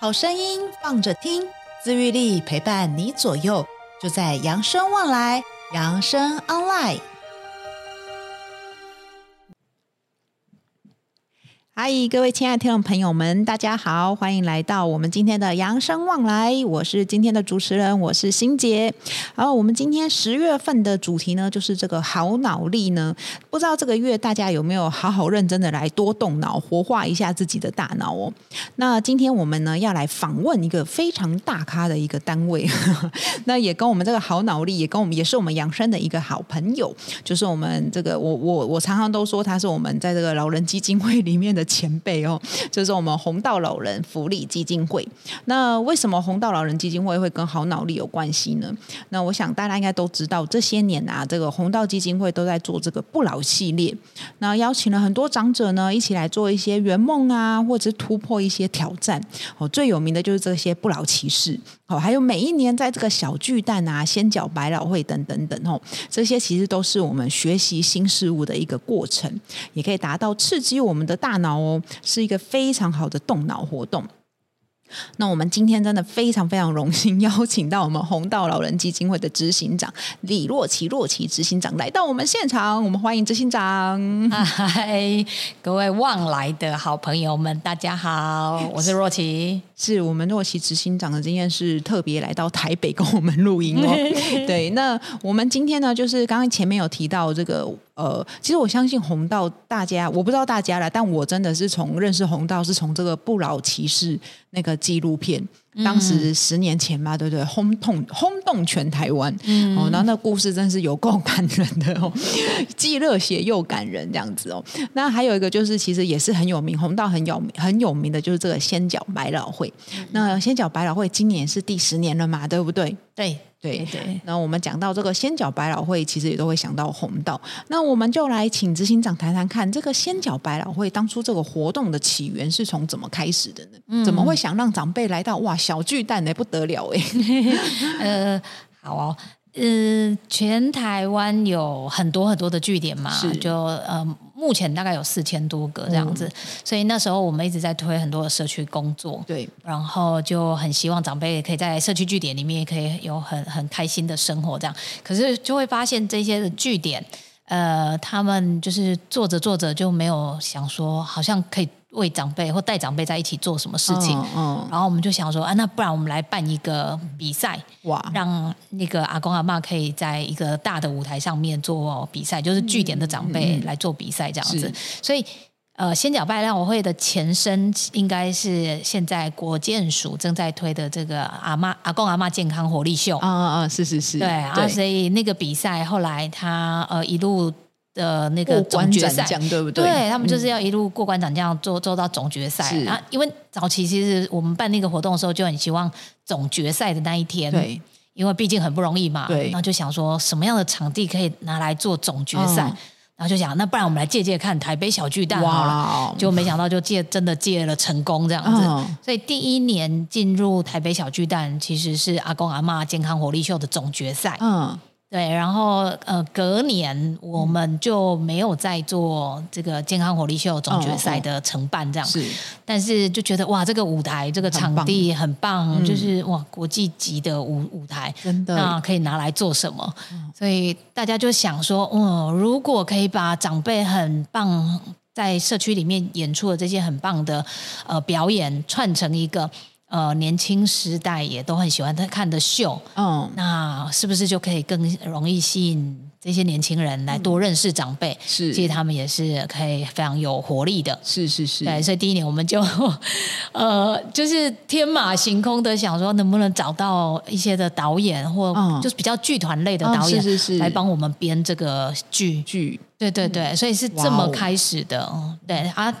好声音放着听，自愈力陪伴你左右，就在扬生旺来，扬生 online。嗨，各位亲爱的听众朋友们，大家好，欢迎来到我们今天的扬生旺来。我是今天的主持人，我是欣洁。然后我们今天十月份的主题呢，就是这个好脑力呢。不知道这个月大家有没有好好认真的来多动脑，活化一下自己的大脑哦？那今天我们呢要来访问一个非常大咖的一个单位，那也跟我们这个好脑力，也跟我们也是我们扬生的一个好朋友，就是我们这个我我我常常都说他是我们在这个老人基金会里面的。前辈哦，就是我们红道老人福利基金会。那为什么红道老人基金会会跟好脑力有关系呢？那我想大家应该都知道，这些年啊，这个红道基金会都在做这个不老系列。那邀请了很多长者呢，一起来做一些圆梦啊，或者是突破一些挑战。哦，最有名的就是这些不老骑士。哦，还有每一年在这个小巨蛋啊、仙角百老汇等等等哦，这些其实都是我们学习新事物的一个过程，也可以达到刺激我们的大脑哦，是一个非常好的动脑活动。那我们今天真的非常非常荣幸邀请到我们红道老人基金会的执行长李若琪，若琪执行长来到我们现场，我们欢迎执行长。嗨，各位望来的好朋友们，大家好，我是若琪。是我们若琪执行长的今天是特别来到台北跟我们录音哦。对，那我们今天呢，就是刚刚前面有提到这个。呃，其实我相信红道，大家我不知道大家啦，但我真的是从认识红道是从这个不老骑士那个纪录片，当时十年前嘛，对不对？轰动轰动全台湾，嗯、哦，然后那故事真是有够感人的哦，既热血又感人这样子哦。那还有一个就是，其实也是很有名，红道很有名很有名的就是这个仙脚百老汇。嗯、那仙脚百老汇今年是第十年了嘛，对不对？对。对对，那我们讲到这个仙脚百老汇，其实也都会想到红道。那我们就来请执行长谈谈看，这个仙脚百老汇当初这个活动的起源是从怎么开始的呢？嗯、怎么会想让长辈来到哇小巨蛋呢？不得了哎！呃，好哦。嗯、呃，全台湾有很多很多的据点嘛，是就呃，目前大概有四千多个这样子，嗯、所以那时候我们一直在推很多的社区工作，对，然后就很希望长辈可以在社区据点里面也可以有很很开心的生活这样，可是就会发现这些的据点，呃，他们就是做着做着就没有想说，好像可以。为长辈或带长辈在一起做什么事情，嗯嗯、然后我们就想说啊，那不然我们来办一个比赛，哇，让那个阿公阿嬷可以在一个大的舞台上面做比赛，就是据点的长辈来做比赛这样子。嗯、所以，呃，仙脚百老汇的前身应该是现在国健署正在推的这个阿嬷阿公阿嬷健康活力秀。啊啊啊！是是是，对啊，所以那个比赛后来他呃一路。的那个总决赛，对不对？对，他们就是要一路过关斩将，做做到总决赛。是啊，因为早期其实我们办那个活动的时候，就很希望总决赛的那一天，对，因为毕竟很不容易嘛。对，然后就想说什么样的场地可以拿来做总决赛，嗯、然后就想那不然我们来借借看台北小巨蛋好了。就没想到就借真的借了成功这样子。嗯、所以第一年进入台北小巨蛋，其实是阿公阿妈健康活力秀的总决赛。嗯。对，然后呃，隔年我们就没有再做这个健康活力秀总决赛的承办这样，是，但是就觉得哇，这个舞台这个场地很棒，很棒就是哇，国际级的舞舞台，真的，那可以拿来做什么？所以大家就想说，哦，如果可以把长辈很棒在社区里面演出的这些很棒的呃表演串成一个。呃，年轻时代也都很喜欢他看的秀，嗯，那是不是就可以更容易吸引这些年轻人来多认识长辈？是，其实他们也是可以非常有活力的。是是是，对，所以第一年我们就，呃，就是天马行空的想说，能不能找到一些的导演或就是比较剧团类的导演，是是是，来帮我们编这个剧剧。对对对，所以是这么开始的。对啊。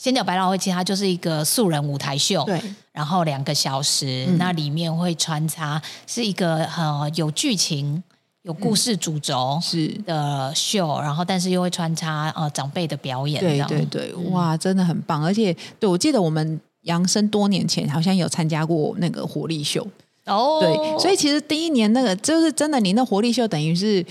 仙脚百老汇其实它就是一个素人舞台秀，对，然后两个小时，嗯、那里面会穿插是一个呃有剧情、有故事主轴是。的秀，嗯、然后但是又会穿插呃长辈的表演，对对对，嗯、哇，真的很棒！而且对我记得我们扬生多年前好像有参加过那个活力秀。哦，对，所以其实第一年那个就是真的，你那活力秀等于是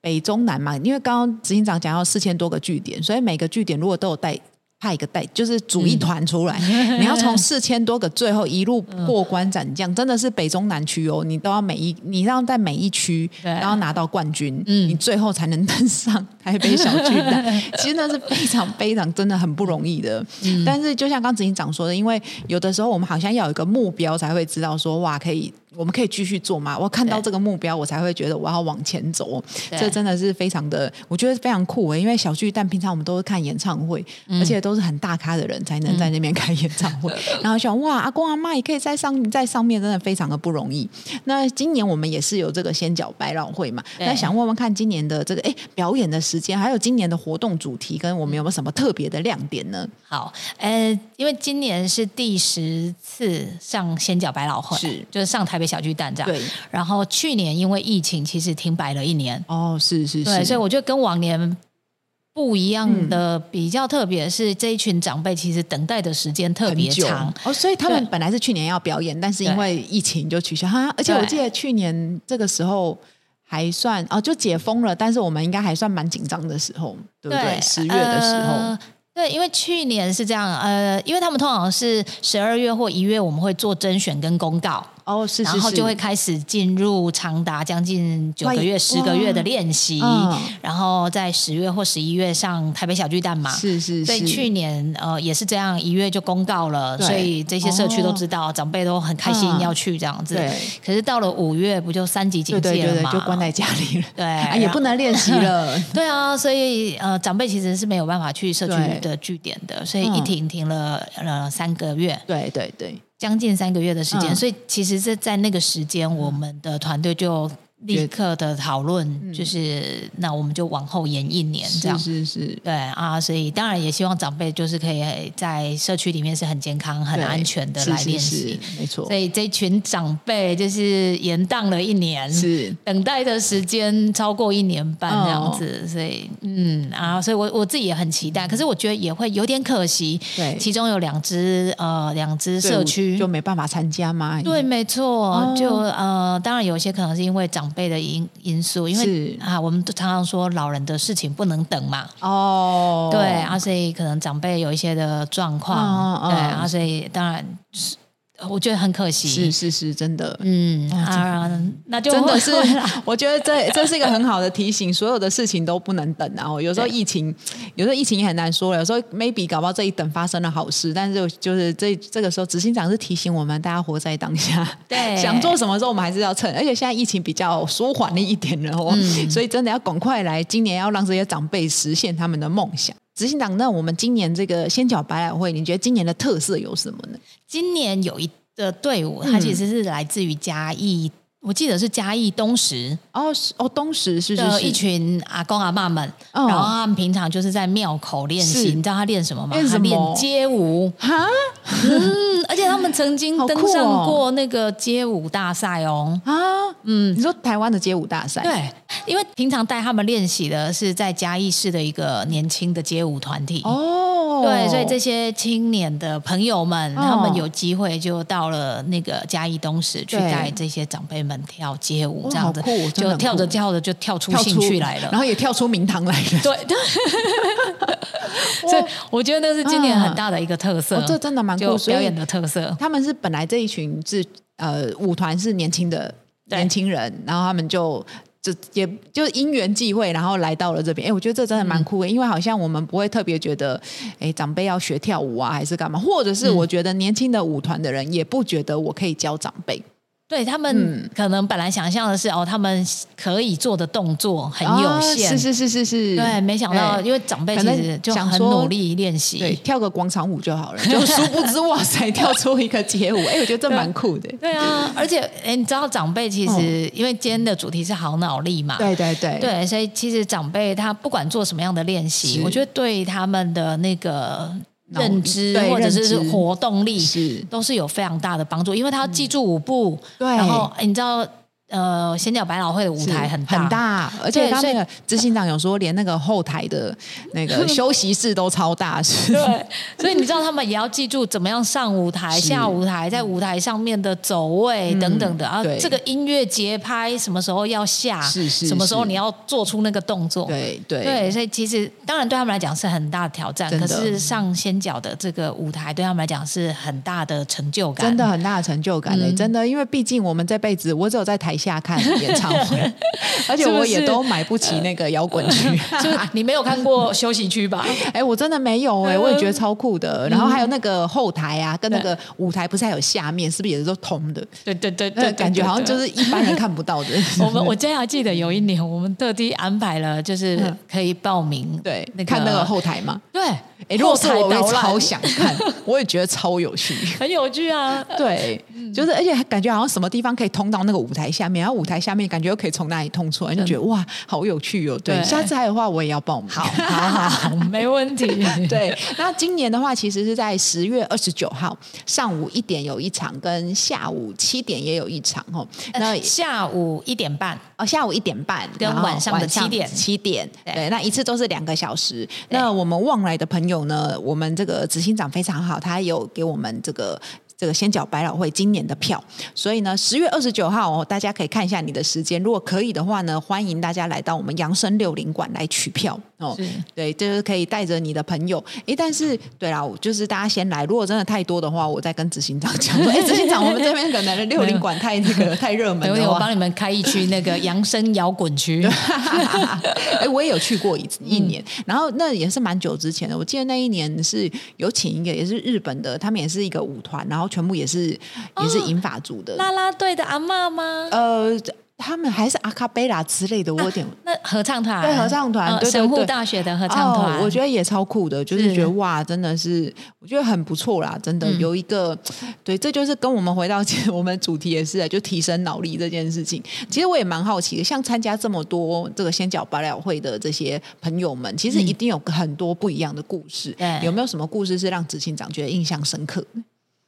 北中南嘛，因为刚刚执行长讲到四千多个据点，所以每个据点如果都有带。派一个带，就是组一团出来，嗯、你要从四千多个最后一路过关斩将，嗯、真的是北中南区哦，你都要每一，你要在每一区，然后拿到冠军，嗯，你最后才能登上台北小巨蛋。嗯、其实那是非常非常真的很不容易的。嗯、但是就像刚执行长说的，因为有的时候我们好像要有一个目标，才会知道说哇，可以。我们可以继续做吗？我看到这个目标，我才会觉得我要往前走。这真的是非常的，我觉得非常酷诶。因为小巨蛋平常我们都是看演唱会，嗯、而且都是很大咖的人才能在那边开演唱会。嗯、然后想哇，阿公阿妈也可以在上在上面，真的非常的不容易。那今年我们也是有这个先脚百老汇嘛？那想问问看，今年的这个哎表演的时间，还有今年的活动主题，跟我们有没有什么特别的亮点呢？好，呃，因为今年是第十次上先脚百老汇，是就是上台。小巨蛋这样，对。然后去年因为疫情，其实停摆了一年。哦，是是是。对，所以我觉得跟往年不一样的，比较特别是这一群长辈，其实等待的时间特别长。哦，所以他们本来是去年要表演，但是因为疫情就取消。哈，而且我记得去年这个时候还算哦，就解封了，但是我们应该还算蛮紧张的时候，对不对？十月的时候。呃对，因为去年是这样，呃，因为他们通常是十二月或一月，我们会做甄选跟公告。哦，是是是，然后就会开始进入长达将近九个月、十个月的练习，嗯、然后在十月或十一月上台北小巨蛋嘛。是是是。所以去年呃也是这样，一月就公告了，所以这些社区都知道，哦、长辈都很开心要去这样子。对。可是到了五月，不就三级警戒了嘛？就关在家里了。对、啊，也不能练习了。对啊，所以呃长辈其实是没有办法去社区的据点的，所以一停停了呃三个月。对对对。将近三个月的时间，嗯、所以其实是在那个时间，我们的团队就。立刻的讨论就是，那我们就往后延一年，这样。是是。是，对啊，所以当然也希望长辈就是可以在社区里面是很健康、很安全的来练习，没错。所以这群长辈就是延宕了一年，是。等待的时间超过一年半这样子，所以嗯啊，所以我我自己也很期待，可是我觉得也会有点可惜，对，其中有两只呃两只社区。就没办法参加吗？对，没错，就呃当然有些可能是因为长辈的因因素，因为啊，我们都常常说老人的事情不能等嘛。哦，对啊，所以可能长辈有一些的状况，对啊，所以当然是。我觉得很可惜，是是是，真的，嗯啊，那就真的是，我觉得这这是一个很好的提醒，所有的事情都不能等。然后有时候疫情，有时候疫情也很难说了。有时候 maybe 搞不好这一等发生了好事，但是就是这这个时候，执行长是提醒我们大家活在当下，对，想做什么时候我们还是要趁。而且现在疫情比较舒缓了一点了哦，所以真的要赶快来，今年要让这些长辈实现他们的梦想。执行长，那我们今年这个先脚百老汇，你觉得今年的特色有什么呢？今年有一个队伍，它其实是来自于嘉义。嗯我记得是嘉义东石哦，哦东石是一群阿公阿妈们，然后他们平常就是在庙口练习。你知道他练什么吗？他练街舞哈，嗯，而且他们曾经登上过那个街舞大赛哦啊，嗯，你说台湾的街舞大赛？对，因为平常带他们练习的是在嘉义市的一个年轻的街舞团体哦，对，所以这些青年的朋友们，他们有机会就到了那个嘉义东石去带这些长辈们。跳街舞这样子，就跳着跳着就跳出兴趣来了，然后也跳出名堂来了。对，所以我觉得那是今年很大的一个特色，这真的蛮酷，表演的特色。他们是本来这一群是呃舞团是年轻的年轻人，然后他们就就也就因缘际会，然后来到了这边。哎，我觉得这真的蛮酷的，因为好像我们不会特别觉得，哎，长辈要学跳舞啊，还是干嘛？或者是我觉得年轻的舞团的人也不觉得我可以教长辈。对他们可能本来想象的是哦，他们可以做的动作很有限，是是是是是。对，没想到因为长辈其实就很努力练习，对，跳个广场舞就好了。就殊不知哇塞，跳出一个街舞，哎，我觉得这蛮酷的。对啊，而且哎，你知道长辈其实因为今天的主题是好脑力嘛，对对对，对，所以其实长辈他不管做什么样的练习，我觉得对他们的那个。认知或者是活动力是。都是有非常大的帮助，因为他要记住舞步，对，然后你知道呃，仙脚百老汇的舞台很大很大，而且他那个执行长有说，连那个后台的那个休息室都超大，是。对，所以你知道他们也要记住怎么样上舞台、下舞台，在舞台上面的走位等等的啊。这个音乐节拍什么时候要下？是是。什么时候你要做出那个动作？对对对。所以其实当然对他们来讲是很大的挑战，可是上仙脚的这个舞台对他们来讲是很大的成就感，真的很大的成就感嘞！真的，因为毕竟我们这辈子我只有在台下看演唱会，而且我也都买不起那个摇滚区。就 是 你没有看过休息区吧？哎，我真的没有哎，我也觉得超酷的。然后还有那个后台啊，跟那个舞台不是还有下面，是不是也是都通的？对对对对，感觉好像就是一般人看不到的。我们我真还记得有一年，我们特地安排了，就是可以报名对看那个后台嘛。对，哎，如果是我会超想看，我也觉得超有趣，很有趣啊。对，就是而且感觉好像什么地方可以通到那个舞台下面，然后舞台下面感觉又可以从那里通出来，就觉得哇，好有趣哦。对，下次还有的话我也要报名。好，好，好，没问题。对，那今年的话，其实是在十月二十九号上午一点有一场，跟下午七点也有一场哦。那下午一点半哦，下午一点半跟晚上的七点，七点。对，那一次都是两个小时。那我们旺来的朋友呢，我们这个执行长非常好，他有给我们这个。这个先缴百老汇今年的票，所以呢，十月二十九号哦，大家可以看一下你的时间，如果可以的话呢，欢迎大家来到我们扬声六零馆来取票哦。是对，就是可以带着你的朋友。哎，但是对啦，就是大家先来，如果真的太多的话，我再跟执行长讲说，哎，执行长，我们这边可能六零馆太那个 太热门了，我帮你们开一区那个扬声摇滚区。哎，我也有去过一次一年，嗯、然后那也是蛮久之前的，我记得那一年是有请一个也是日本的，他们也是一个舞团，然后。全部也是也是银发族的，啦啦队的阿妈吗？呃。他们还是阿卡贝拉之类的，我有点那合唱团，对合唱团，对神户大学的合唱团，我觉得也超酷的，就是觉得哇，真的是我觉得很不错啦，真的有一个对，这就是跟我们回到 我们主题也是，就提升脑力这件事情。其实我也蛮好奇的，像参加这么多这个仙脚百老汇的这些朋友们，其实一定有很多不一样的故事。有没有什么故事是让执行长觉得印象深刻？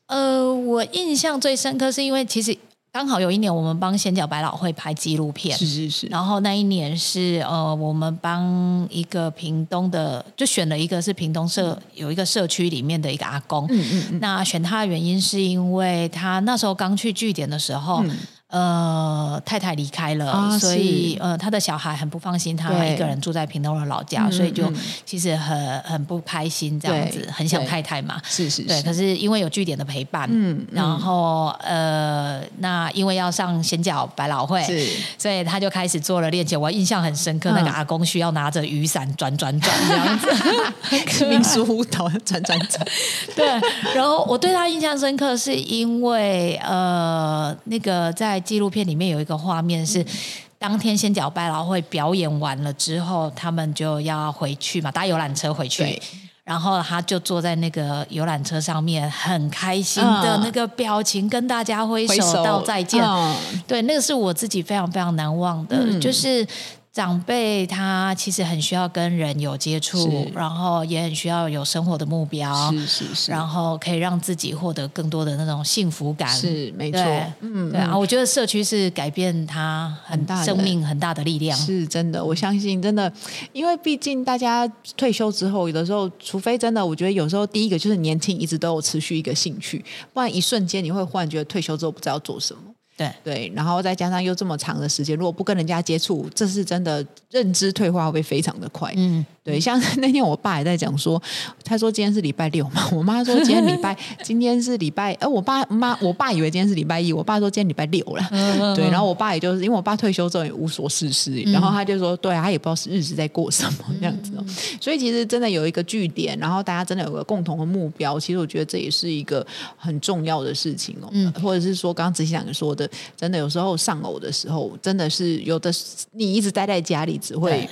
呃，我印象最深刻是因为其实刚好有一年我们帮仙脚百老汇拍纪录片，是是是。然后那一年是呃，我们帮一个屏东的，就选了一个是屏东社有一个社区里面的一个阿公。嗯嗯嗯。那选他的原因是因为他那时候刚去据点的时候。嗯呃，太太离开了，啊、所以呃，他的小孩很不放心他一个人住在屏东的老家，所以就其实很很不开心这样子，很想太太嘛。是是是。对，可是因为有据点的陪伴，嗯，然后呃，那因为要上仙脚百老汇，是所以他就开始做了练习。我印象很深刻，嗯、那个阿公需要拿着雨伞转转转这样子，民俗舞蹈转转转。对，然后我对他印象深刻，是因为呃，那个在。纪录片里面有一个画面是，当天先脚百老汇表演完了之后，他们就要回去嘛，搭游览车回去。然后他就坐在那个游览车上面，很开心的那个表情，跟大家挥手道再见。嗯、对，那个是我自己非常非常难忘的，嗯、就是。长辈他其实很需要跟人有接触，然后也很需要有生活的目标，是是是，然后可以让自己获得更多的那种幸福感，是没错，嗯，对啊，我觉得社区是改变他很大生命很大的力量，是真的，我相信真的，因为毕竟大家退休之后，有的时候，除非真的，我觉得有时候第一个就是年轻，一直都有持续一个兴趣，不然一瞬间你会忽然觉得退休之后不知道做什么。对。对，然后再加上又这么长的时间，如果不跟人家接触，这是真的认知退化会非常的快。嗯，对，像 那天我爸也在讲说，他说今天是礼拜六嘛，我妈说今天礼拜，今天是礼拜，呃，我爸妈，我爸以为今天是礼拜一，我爸说今天礼拜六了。嗯、对，然后我爸也就是因为我爸退休之后也无所事事，然后他就说，对啊，他也不知道是日子在过什么这样子。嗯、所以其实真的有一个据点，然后大家真的有个共同的目标，其实我觉得这也是一个很重要的事情哦。嗯，或者是说刚刚执行长说的。真的有时候丧偶的时候，真的是有的。你一直待在家里，只会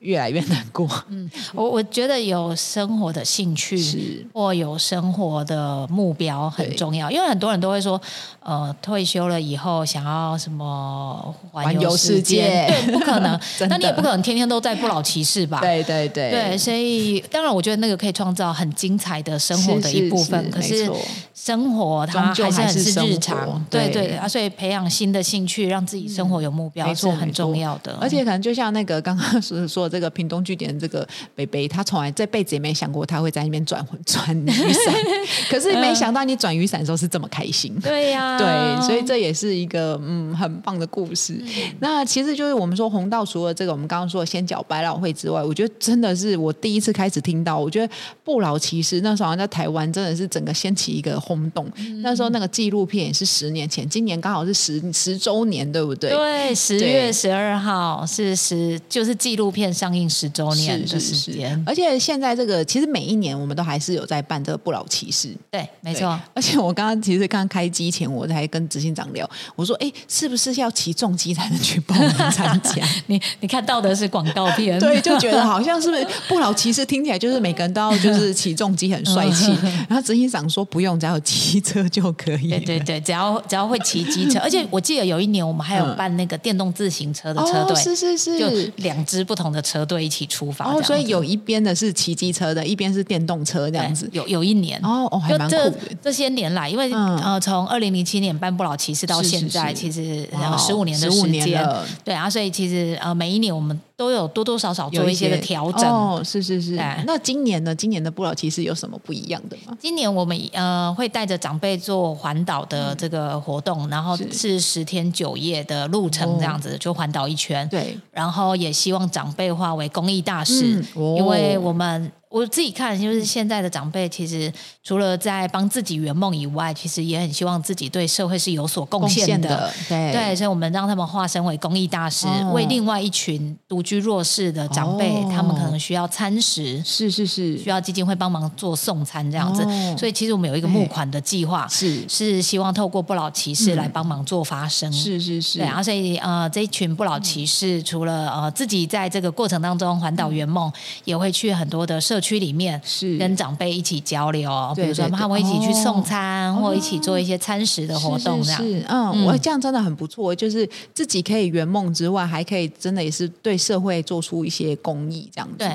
越来越难过。嗯，我我觉得有生活的兴趣是或有生活的目标很重要，因为很多人都会说，呃，退休了以后想要什么环游世界？对，不可能。那你也不可能天天都在不老骑士吧？对对对。对，所以当然，我觉得那个可以创造很精彩的生活的一部分。是是是，可是生活它还是很是日常，对对啊，所以培养新的兴趣，让自己生活有目标是很重要的。而且可能就像那个刚刚说说这个屏东据点这个北北，他从来这辈子也没想过他会在那边转转雨伞，可是没想到你转雨伞的时候是这么开心。对呀，对，所以这也是一个嗯很棒的故事。那其实就是我们说红道除了这个我们刚刚说的仙脚百老汇之外，我觉得真的是我第一次开始听到，我觉得不老骑士那时候好像在台湾真的是整个掀起一个轰动。那时候那个纪录片也是十年前，今年刚好是十十周年，对不对？对，十月十二号是十，就是纪录片上映十周年的时间。而且现在这个其实每一年我们都还是有在办这个不老骑士。对，没错。而且我刚刚其实刚开机前，我才跟执行长聊，我说：“哎，是不是要骑重机才能去报名参加？” 你你看到的是广告片，对，就觉得 好像是不是不老骑士听起来就是每个人都要就是骑重机很帅气。然后执行长说：“不用，只要有机车就可以。”对对对，只要只要会骑机车，而且我记得有一年我们还有办那个电动自行车的车队，是是是，就两支不同的车队一起出发。哦，所以有一边的是骑机车的，一边是电动车这样子。有有一年哦哦，还蛮酷的。这些年来，因为呃，从二零零七年办不老骑士到现在，其实十五年的时间，对啊，所以其实呃，每一年我们都有多多少少做一些的调整。哦，是是是。那今年呢？今年的不老骑士有什么不一样的吗？今年我们呃会带着长辈做环岛的这个活动，然后是十天九夜的路程，这样子就环岛一圈。对，然后也希望长辈化为公益大使，因为我们。我自己看，就是现在的长辈，其实除了在帮自己圆梦以外，其实也很希望自己对社会是有所贡献的。对，对，所以我们让他们化身为公益大师，哦、为另外一群独居弱势的长辈，哦、他们可能需要餐食，是是是，需要基金会帮忙做送餐这样子。哦、所以其实我们有一个募款的计划，是。是希望透过不老骑士来帮忙做发声。是是是，对，然后所以呃，这一群不老骑士除了呃自己在这个过程当中环岛圆梦，也会去很多的社。社区里面是跟长辈一起交流，比如说他们一起去送餐，或一起做一些餐食的活动，这样。是，嗯，我这样真的很不错，就是自己可以圆梦之外，还可以真的也是对社会做出一些公益，这样子。对。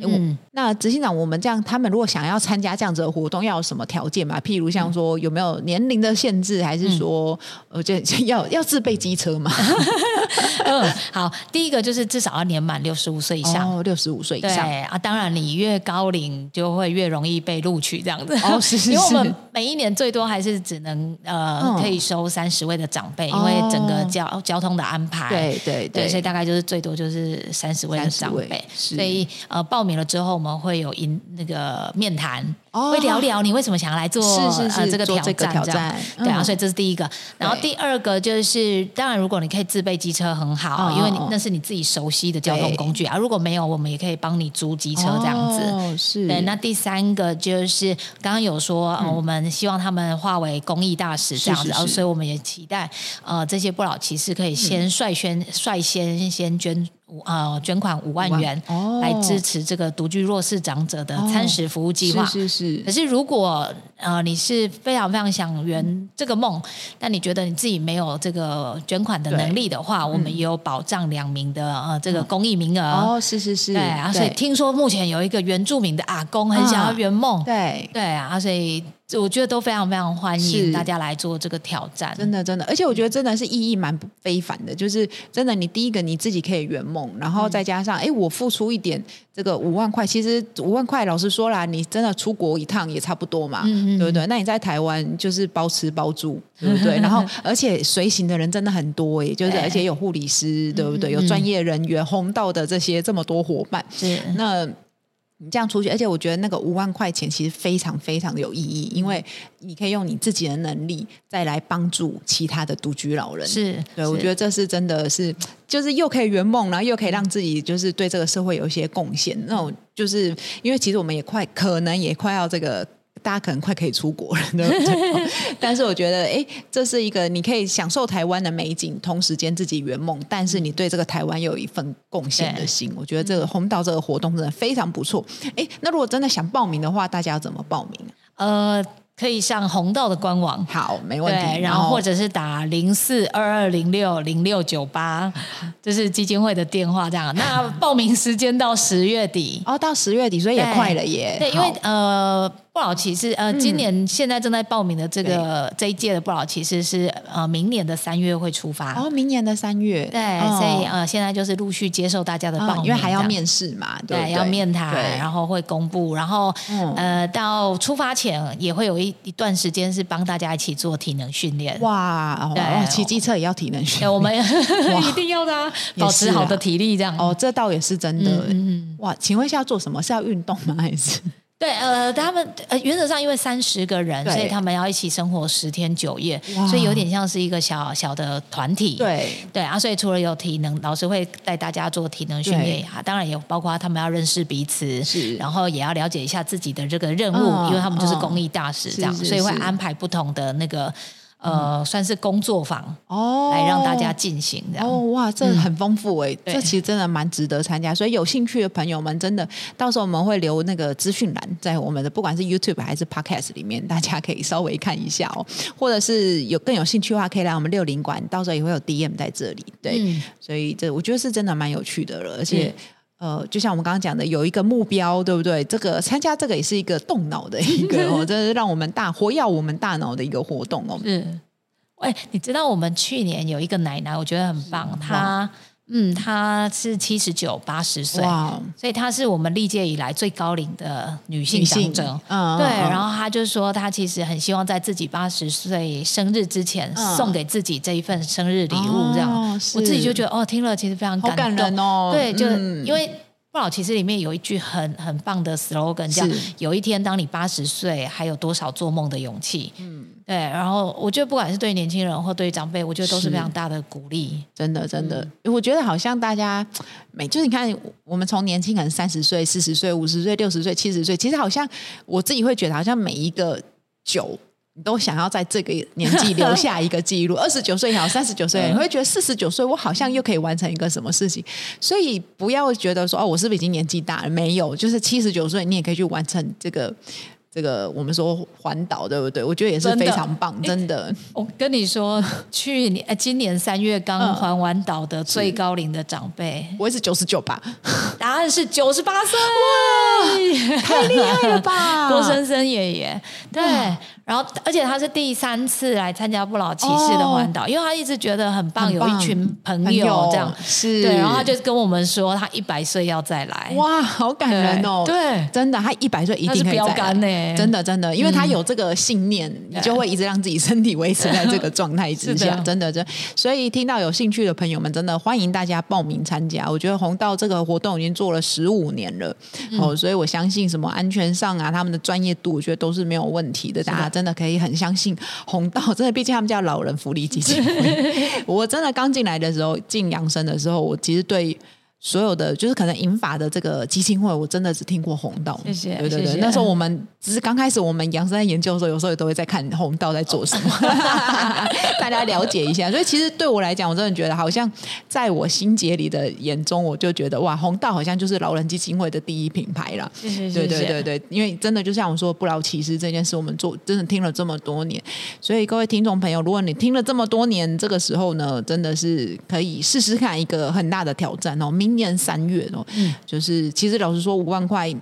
嗯，那执行长，我们这样，他们如果想要参加这样子的活动，要有什么条件嘛？譬如像说有没有年龄的限制，还是说呃，就要要自备机车嘛？嗯，好，第一个就是至少要年满六十五岁以上，哦，六十五岁以上对啊。当然，你越高龄就会越容易被录取这样子。哦，是是 是，因为我们每一年最多还是只能呃可以收三十位的长辈，因为整个交交通的安排，对对对，所以大概就是最多就是三十位的长辈，所以呃报。报名了之后，我们会有一那个面谈。会聊聊你为什么想要来做是是是这个挑战，这样对啊，所以这是第一个。然后第二个就是，当然如果你可以自备机车很好，因为你那是你自己熟悉的交通工具啊。如果没有，我们也可以帮你租机车这样子。哦是。对，那第三个就是刚刚有说，我们希望他们化为公益大使这样子，然后所以我们也期待呃这些不老骑士可以先率先率先先捐呃捐款五万元来支持这个独居弱势长者的餐食服务计划。是是。可是，如果呃你是非常非常想圆这个梦，但你觉得你自己没有这个捐款的能力的话，我们也有保障两名的呃这个公益名额。哦，是是是，对啊。所以听说目前有一个原住民的阿公很想要圆梦，对对啊，所以。我觉得都非常非常欢迎大家来做这个挑战，真的真的，而且我觉得真的是意义蛮非凡的，就是真的，你第一个你自己可以圆梦，然后再加上哎，我付出一点这个五万块，其实五万块老实说啦，你真的出国一趟也差不多嘛，嗯嗯对不对？那你在台湾就是包吃包住，对不对？然后 而且随行的人真的很多哎，就是而且有护理师，对不对？有专业人员、红道的这些这么多伙伴，是那。你这样出去，而且我觉得那个五万块钱其实非常非常的有意义，因为你可以用你自己的能力再来帮助其他的独居老人。是，对，我觉得这是真的是，就是又可以圆梦，然后又可以让自己就是对这个社会有一些贡献。那种就是因为其实我们也快，可能也快要这个。大家可能快可以出国了，对不对？但是我觉得，哎，这是一个你可以享受台湾的美景，同时间自己圆梦，但是你对这个台湾又有一份贡献的心。我觉得这个红岛这个活动真的非常不错。哎，那如果真的想报名的话，大家要怎么报名？呃。可以上红道的官网，好，没问题。然后或者是打零四二二零六零六九八，这是基金会的电话。这样，那报名时间到十月底哦，到十月底，所以也快了耶。对，对，因为呃。不老骑士，呃，今年现在正在报名的这个、嗯、这一届的不老骑士是呃明年的三月会出发。哦，明年的三月。对，哦、所以呃现在就是陆续接受大家的报名、哦，因为还要面试嘛，对，对，对，要面谈，然后会公布，然后、嗯、呃到出发前也会有一一段时间是帮大家一起做体能训练。哇，对，骑机车也要体能训练，我们 一定要的、啊，保持好的体力这样。哦，这倒也是真的。嗯嗯。哇，请问一下做什么？是要运动吗？还是？对，呃，他们呃，原则上因为三十个人，所以他们要一起生活十天九夜，所以有点像是一个小小的团体。对。对啊，所以除了有体能，老师会带大家做体能训练啊，当然也包括他们要认识彼此，是，然后也要了解一下自己的这个任务，哦、因为他们就是公益大使这样，所以会安排不同的那个。呃，算是工作坊哦，来让大家进行这样哦，哇，这很丰富哎，嗯、这其实真的蛮值得参加，所以有兴趣的朋友们，真的到时候我们会留那个资讯栏在我们的不管是 YouTube 还是 Podcast 里面，大家可以稍微看一下哦，或者是有更有兴趣的话，可以来我们六零馆，到时候也会有 DM 在这里，对，嗯、所以这我觉得是真的蛮有趣的了，而且。嗯呃，就像我们刚刚讲的，有一个目标，对不对？这个参加这个也是一个动脑的一个 哦，这是让我们大活跃我们大脑的一个活动哦。是，哎，你知道我们去年有一个奶奶，我觉得很棒，她。嗯，她是七十九八十岁，所以她是我们历届以来最高龄的女性长者。嗯，对。然后她就说，她其实很希望在自己八十岁生日之前，送给自己这一份生日礼物。这样，哦、我自己就觉得哦，听了其实非常感人哦。对，就、嗯、因为。不老其实里面有一句很很棒的 slogan，叫“有一天当你八十岁，还有多少做梦的勇气？”嗯，对。然后我觉得不管是对年轻人或对长辈，我觉得都是非常大的鼓励。真的，真的，嗯、我觉得好像大家每就是你看，我们从年轻可能三十岁、四十岁、五十岁、六十岁、七十岁，其实好像我自己会觉得，好像每一个酒。你都想要在这个年纪留下一个记录，二十九岁也好，三十九岁，你会觉得四十九岁我好像又可以完成一个什么事情，所以不要觉得说哦，我是不是已经年纪大了？没有，就是七十九岁你也可以去完成这个。这个我们说环岛对不对？我觉得也是非常棒，真的。真的我跟你说，去年今年三月刚环完岛的最高龄的长辈，我也是九十九吧？答案是九十八岁，哇，太厉害了吧！郭生生爷爷，对。然后，而且他是第三次来参加不老骑士的环岛，因为他一直觉得很棒，有一群朋友这样是。对，然后他就跟我们说，他一百岁要再来。哇，好感人哦！对，真的，他一百岁一定可以再来。真的，真的，因为他有这个信念，嗯、你就会一直让自己身体维持在这个状态之下。的真的，真所以听到有兴趣的朋友们，真的欢迎大家报名参加。我觉得红道这个活动已经做了十五年了，嗯、哦，所以我相信什么安全上啊，他们的专业度，我觉得都是没有问题的。的大家真的可以很相信红道，真的，毕竟他们叫老人福利基金会。我真的刚进来的时候，进养生的时候，我其实对。所有的就是可能银发的这个基金会，我真的只听过红道。谢谢，对对对。谢谢。那时候我们只是刚开始，我们杨生在研究的时候，有时候也都会在看红道在做什么，大家了解一下。所以其实对我来讲，我真的觉得好像在我心结里的眼中，我就觉得哇，红道好像就是老人基金会的第一品牌了。谢谢。对对对对，因为真的就像我说，不老骑士这件事，我们做真的听了这么多年。所以各位听众朋友，如果你听了这么多年，这个时候呢，真的是可以试试看一个很大的挑战哦，明年三月哦，嗯、就是其实老实说，五万块，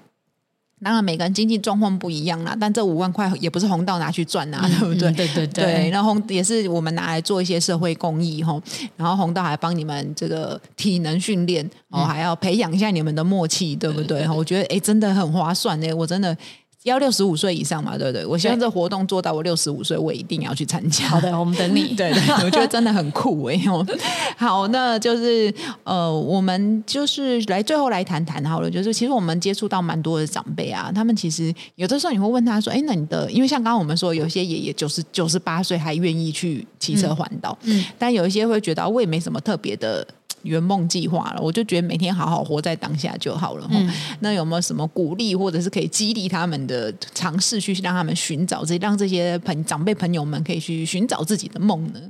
当然每个人经济状况不一样啦，但这五万块也不是红道拿去赚啊，嗯、对不对？对对对，对，然后也是我们拿来做一些社会公益吼，然后红道还帮你们这个体能训练哦，还要培养一下你们的默契，对不对？对对对，我觉得哎，真的很划算哎，我真的。要六十五岁以上嘛，对不对？我希望这活动做到我六十五岁，我一定要去参加。好的，我们等你。对对，我觉得真的很酷哎。好，那就是呃，我们就是来最后来谈谈好了。就是其实我们接触到蛮多的长辈啊，他们其实有的时候你会问他说：“哎，那你的……因为像刚刚我们说，有些爷爷九十九十八岁还愿意去骑车环岛，嗯，嗯，但有一些会觉得我也没什么特别的。”圆梦计划了。我就觉得每天好好活在当下就好了。嗯、那有没有什么鼓励或者是可以激励他们的尝试，去让他们寻找这让这些朋长辈朋友们可以去寻找自己的梦呢？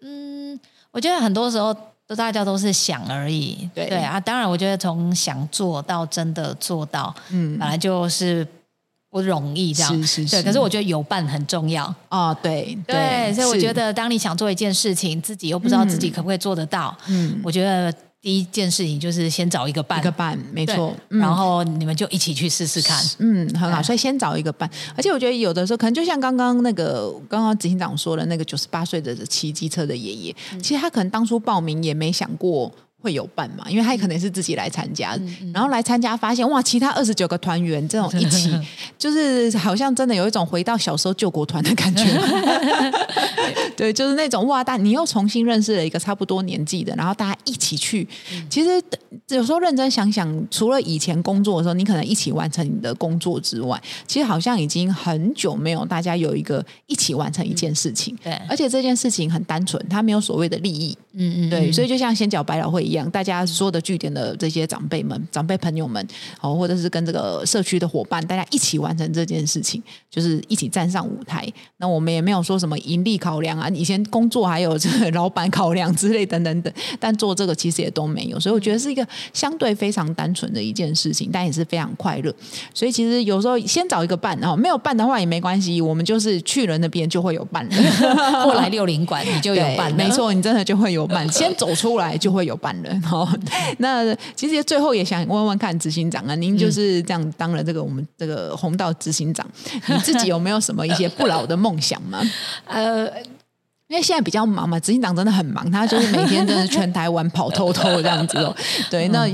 嗯，我觉得很多时候都大家都是想而已。对对啊，当然，我觉得从想做到真的做到，嗯，本来就是。不容易，这样。是是是。对。可是我觉得有伴很重要。哦，对对，对，所以我觉得当你想做一件事情，自己又不知道自己可不可以做得到，嗯，我觉得第一件事情就是先找一个伴，一个伴，没错，嗯、然后你们就一起去试试看，嗯，很好。所以先找一个伴，而且我觉得有的时候可能就像刚刚那个刚刚执行长说的那个九十八岁的骑机车的爷爷，嗯、其实他可能当初报名也没想过。会有伴嘛？因为他可能是自己来参加，然后来参加发现哇，其他二十九个团员这种一起，就是好像真的有一种回到小时候救国团的感觉。对，就是那种哇，但你又重新认识了一个差不多年纪的，然后大家一起去。嗯、其实有时候认真想想，除了以前工作的时候，你可能一起完成你的工作之外，其实好像已经很久没有大家有一个一起完成一件事情。嗯、对，而且这件事情很单纯，它没有所谓的利益。嗯嗯，对，所以就像先脚百老汇一样，大家所有的据点的这些长辈们、长辈朋友们，哦，或者是跟这个社区的伙伴，大家一起完成这件事情，就是一起站上舞台。那我们也没有说什么盈利考量啊，以前工作还有这个老板考量之类等等等，但做这个其实也都没有，所以我觉得是一个相对非常单纯的一件事情，但也是非常快乐。所以其实有时候先找一个伴，哦，没有伴的话也没关系，我们就是去了那边就会有伴了。后来六零馆你就有伴，没错，你真的就会有伴，先走出来就会有伴了。哦。那其实最后也想问问看执行长啊，您就是这样当了这个我们这个红道执行长，你自己有没有什么一些不老的梦想吗？呃。因为现在比较忙嘛，执行长真的很忙，他就是每天真的全台湾跑透透这样子哦。对，那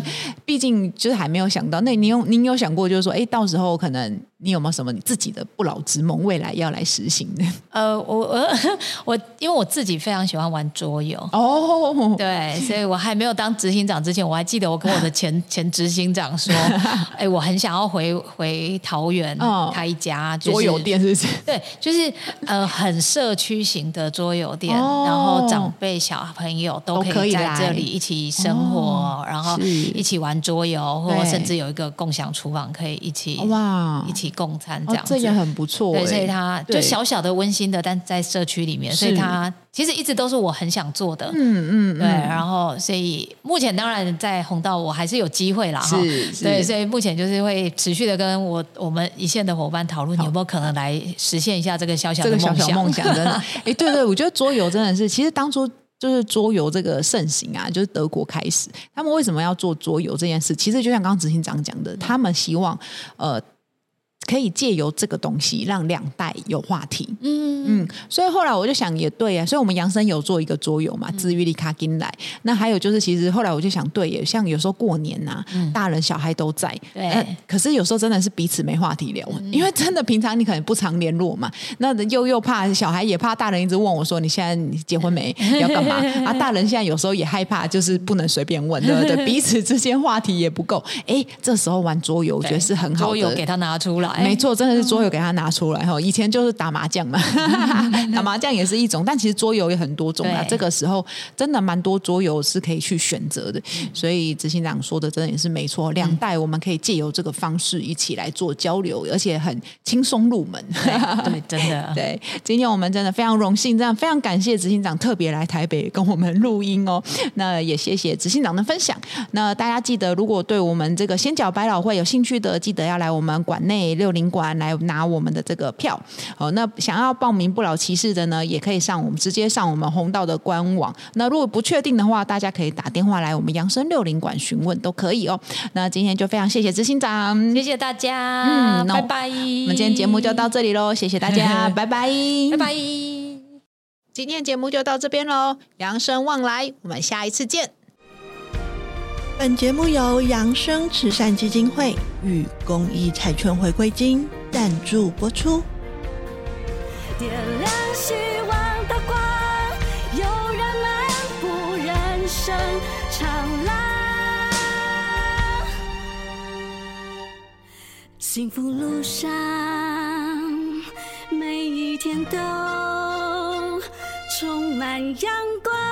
毕竟就是还没有想到，那您有您有想过，就是说，哎，到时候可能。你有没有什么你自己的不老之梦，未来要来实行的？呃，我我我，因为我自己非常喜欢玩桌游。哦，对，所以我还没有当执行长之前，我还记得我跟我的前 前执行长说，哎，我很想要回回桃园开一家桌游店，是不是？对，就是呃，很社区型的桌游店，然后长辈小朋友都可以在这里一起生活，然后一起玩桌游，或甚至有一个共享厨房，可以一起哇，一起。共餐这样子，哦，这也很不错。对，所以他就小小的温馨的，但在社区里面，所以他其实一直都是我很想做的。嗯嗯，对。然后，所以目前当然在红道，我还是有机会啦。哈，对，所以目前就是会持续的跟我我们一线的伙伴讨论，有没有可能来实现一下这个小小的梦想。梦想真的，哎，对对，我觉得桌游真的是，其实当初就是桌游这个盛行啊，就是德国开始，他们为什么要做桌游这件事？其实就像刚刚执行长讲的，他们希望呃。可以借由这个东西让两代有话题，嗯嗯，所以后来我就想也对啊，所以我们扬生有做一个桌游嘛，治愈力卡金来。那还有就是，其实后来我就想，对，也像有时候过年呐、啊，嗯、大人小孩都在，对、呃，可是有时候真的是彼此没话题聊，嗯、因为真的平常你可能不常联络嘛，那又又怕小孩也怕大人一直问我说，你现在你结婚没？要干嘛？啊，大人现在有时候也害怕，就是不能随便问，对 不对？彼此之间话题也不够，哎，这时候玩桌游，我觉得是很好的，桌游给他拿出来。没错，真的是桌游给他拿出来哈。以前就是打麻将嘛，打麻将也是一种，但其实桌游有很多种啊。这个时候真的蛮多桌游是可以去选择的。所以执行长说的真的也是没错，两代我们可以借由这个方式一起来做交流，而且很轻松入门。对，真的。对，今天我们真的非常荣幸，这样非常感谢执行长特别来台北跟我们录音哦。那也谢谢执行长的分享。那大家记得，如果对我们这个先脚百老汇有兴趣的，记得要来我们馆内六零馆。来拿我们的这个票，哦，那想要报名不老骑士的呢，也可以上我们直接上我们红道的官网。那如果不确定的话，大家可以打电话来我们扬生六零馆询问都可以哦。那今天就非常谢谢执行长，谢谢大家，嗯，拜拜。我们今天节目就到这里喽，谢谢大家，拜拜，拜拜。今天节目就到这边喽，扬生望来，我们下一次见。本节目由扬生慈善基金会与公益彩券回馈金赞助播出。点亮希望的光，有人漫步人生长廊，幸福路上每一天都充满阳光。